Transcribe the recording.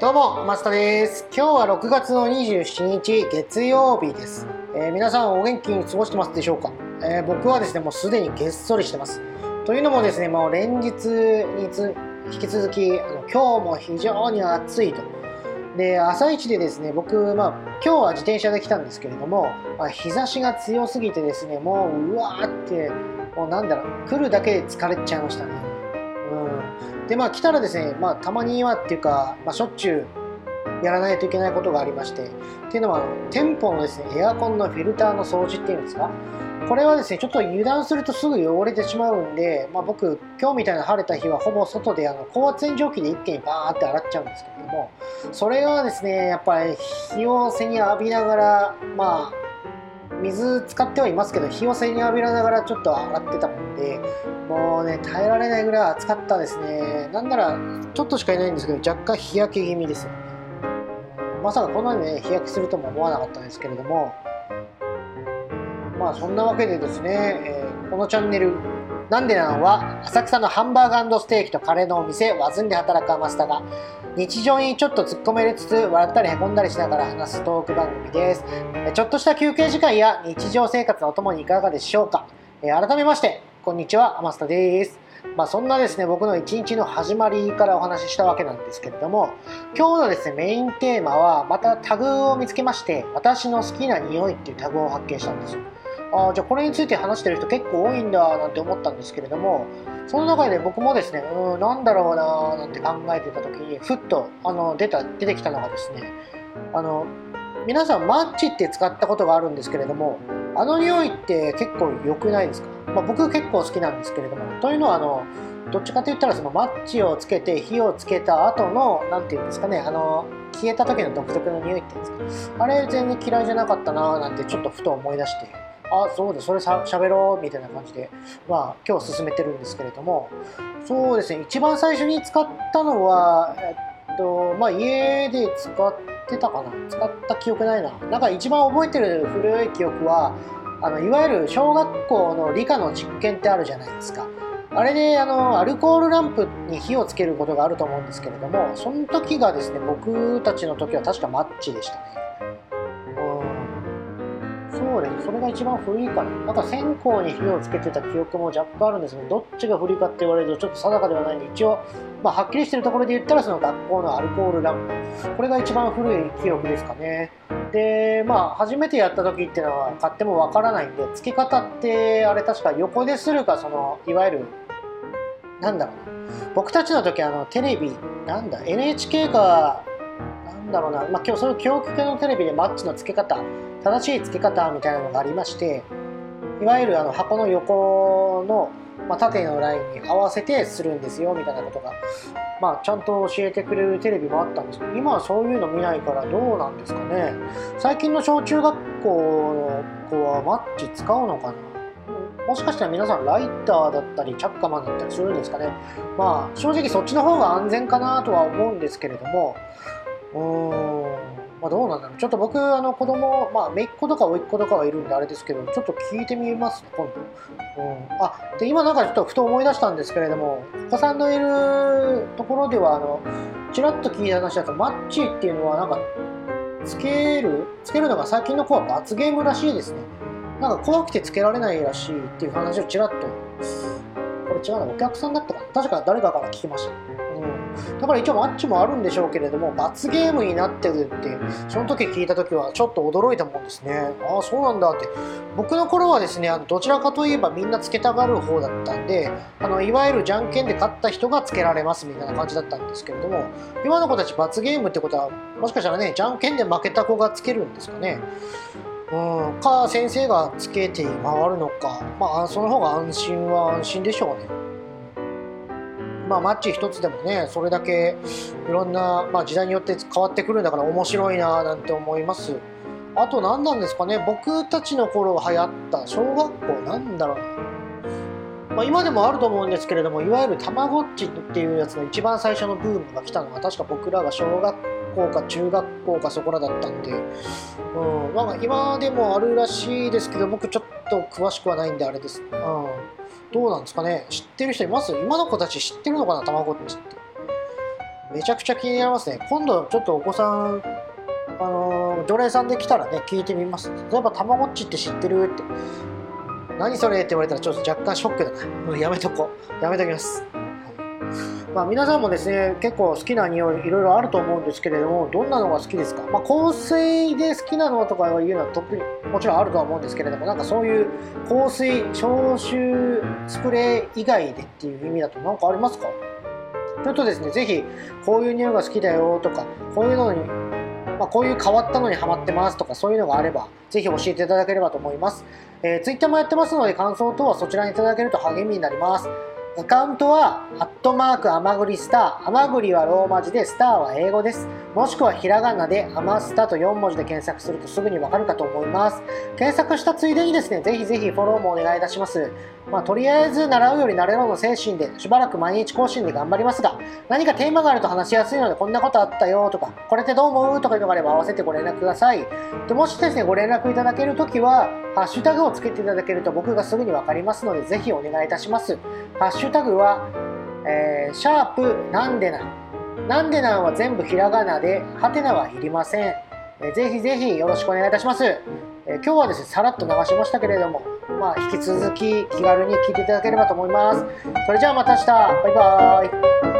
どうも、マスタです。今日は6月の27日月曜日です。えー、皆さんお元気に過ごしてますでしょうか、えー、僕はですね、もうすでにげっそりしてます。というのもですね、もう連日につ引き続きあの今日も非常に暑いと。で、朝一でですね、僕、まあ、今日は自転車で来たんですけれども、まあ、日差しが強すぎてですね、もううわーって、もうなんだろう、来るだけで疲れちゃいましたね。で、まあ来たらですね、まあたまにはっていうか、まあしょっちゅうやらないといけないことがありまして、っていうのは、店舗のですね、エアコンのフィルターの掃除っていうんですか、これはですね、ちょっと油断するとすぐ汚れてしまうんで、まあ、僕、今日みたいな晴れた日はほぼ外であの高圧洗浄機で一気にバーって洗っちゃうんですけども、それがですね、やっぱり日を背に浴びながら、まあ、水使ってはいますけど日を背に浴びながらちょっと洗ってたもんでもうね耐えられないぐらい暑かったですね。なんならちょっとしかいないんですけど若干日焼け気味ですよね。まさかこんなにね日焼けするとも思わなかったんですけれどもまあそんなわけでですね、えー、このチャンネルなんでなのは浅草のハンバーガーステーキとカレーのお店ワズンで働くアマスタが日常にちょっと突っ込めれつつ笑ったりへこんだりしながら話すトーク番組です。ちょっとした休憩時間や日常生活のお供にいかがでしょうか？改めましてこんにちはアマスタです。まあ、そんなですね僕の一日の始まりからお話ししたわけなんですけれども今日のですねメインテーマはまたタグを見つけまして私の好きな匂いっていうタグを発見したんですよ。あじゃあこれについて話してる人結構多いんだなんて思ったんですけれどもその中で僕もですねうんなんだろうななんて考えてた時にふっとあの出た出てきたのがですねあの皆さんマッチって使ったことがあるんですけれどもあの匂いって結構良くないですか、まあ、僕結構好きなんですけれどもというのはあのどっちかと言ったらそのマッチをつけて火をつけた後の何て言うんですかねあの消えた時の独特の匂いっていうんですか？あれ全然嫌いじゃなかったななんてちょっとふと思い出して。あそうだそれさ喋ろうみたいな感じで、まあ、今日進めてるんですけれどもそうですね。一番最初に使ったのは、えっとまあ、家で使ってたかな。使った記憶ないな。なんか一番覚えてる古い記憶はあのいわゆる小学校の理科の実験ってあるじゃないですか。あれであのアルコールランプに火をつけることがあると思うんですけれどもその時がですね僕たちの時は確かマッチでしたねそうですそれが一番古いかななんか線香に火をつけてた記憶も若干あるんですけどどっちが古いかって言われるとちょっと定かではないんで一応、まあ、はっきりしてるところで言ったらその学校のアルコールランプ。これが一番古い記憶ですかね。でまあ初めてやった時っていうのは買ってもわからないんで付け方ってあれ確か横でするかそのいわゆるなんだろうな。僕たちの時あのテレビなんだ NHK かなんだろうな、まあ、今日そういう教育系のテレビでマッチの付け方正しい付け方みたいなのがありましていわゆるあの箱の横の、まあ、縦のラインに合わせてするんですよみたいなことが、まあ、ちゃんと教えてくれるテレビもあったんですけど今はそういうの見ないからどうなんですかね。最近の小中学校の子はマッチ使うのかな。もしかしたら皆さんライターだったりチャッカマンだったりするんですかね。まあ正直そっちの方が安全かなとは思うんですけれどもうんまあ、どうなんだろう。ちょっと僕、あの子供、まあ、姪っ子とか甥っ子とかはいるんであれですけど、ちょっと聞いてみます今度。うん。あ、で、今なんかちょっとふと思い出したんですけれども、お子さんのいるところでは、あの、ちらっと聞いた話だと、マッチっていうのは、なんか、つける、つけるのが最近の子は罰ゲームらしいですね。なんか怖くてつけられないらしいっていう話をちらっと、これ違うな、お客さんだったかな確か誰かから聞きました。だから一応マッチもあるんでしょうけれども罰ゲームになってるってその時聞いた時はちょっと驚いたもんですね。ああそうなんだって。僕の頃はですねあのどちらかといえばみんなつけたがる方だったんであのいわゆるじゃんけんで勝った人がつけられますみたいな感じだったんですけれども今の子たち罰ゲームってことはもしかしたらねじゃんけんで負けた子がつけるんですかね。うん、か先生がつけて回るのか、まあ、その方が安心は安心でしょうね。まあ、マッチ一つでもねそれだけいろんな、まあ、時代によって変わってくるんだから面白いななんて思います。あと何なんですかね僕たちの頃流行った小学校なんだろう、まあ、今でもあると思うんですけれどもいわゆるたまごっちっていうやつの一番最初のブームが来たのが確か僕らが小学校か中学校かそこらだったんで、うん、なんか今でもあるらしいですけど僕ちょっと詳しくはないんであれです、うん。どうなんですかね？知ってる人います？今の子たち知ってるのかな？たまごっちって。めちゃくちゃ気になりますね。今度ちょっとお子さん、あのー常連さんで来たらね、聞いてみます。例えば、たまごっちって知ってるって。何それ？って言われたらちょっと若干ショックだな。もうやめとこう。やめときます。まあ、皆さんもですね、結構好きな匂いいろいろあると思うんですけれども、どんなのが好きですか？まあ、香水で好きなのとかいうのは特にもちろんあるとは思うんですけれども、なんかそういう香水、消臭スプレー以外でっていう意味だと何かありますか？ちょっとですね、ぜひこういう匂いが好きだよとか、こういうのに、まあ、こういう変わったのにハマってますとか、そういうのがあれば、ぜひ教えていただければと思います。えー、Twitter もやってますので、感想等はそちらにいただけると励みになります。アカウントは、アットマーク、アマグリスター。アマグリはローマ字で、スターは英語です。もしくはひらがなで、アマスタと4文字で検索するとすぐにわかるかと思います。検索したついでにですね、ぜひぜひフォローもお願いいたします。まあ、とりあえず習うより慣れろの精神で、しばらく毎日更新で頑張りますが、何かテーマがあると話しやすいので、こんなことあったよとか、これってどう思うとかいうのがあれば合わせてご連絡ください。でもしですね、ご連絡いただけるときは、ハッシュタグをつけていただけると僕がすぐにわかりますので、ぜひお願いいたします。ハッシュタグは、えーシャープなんでなん。なんでなんは全部ひらがなで、はてなはいりません。えーぜひぜひよろしくお願いいたします。えー今日はですね、さらっと流しましたけれども、まあ、引き続き気軽に聞いていただければと思います。それじゃあまた明日。バイバーイ。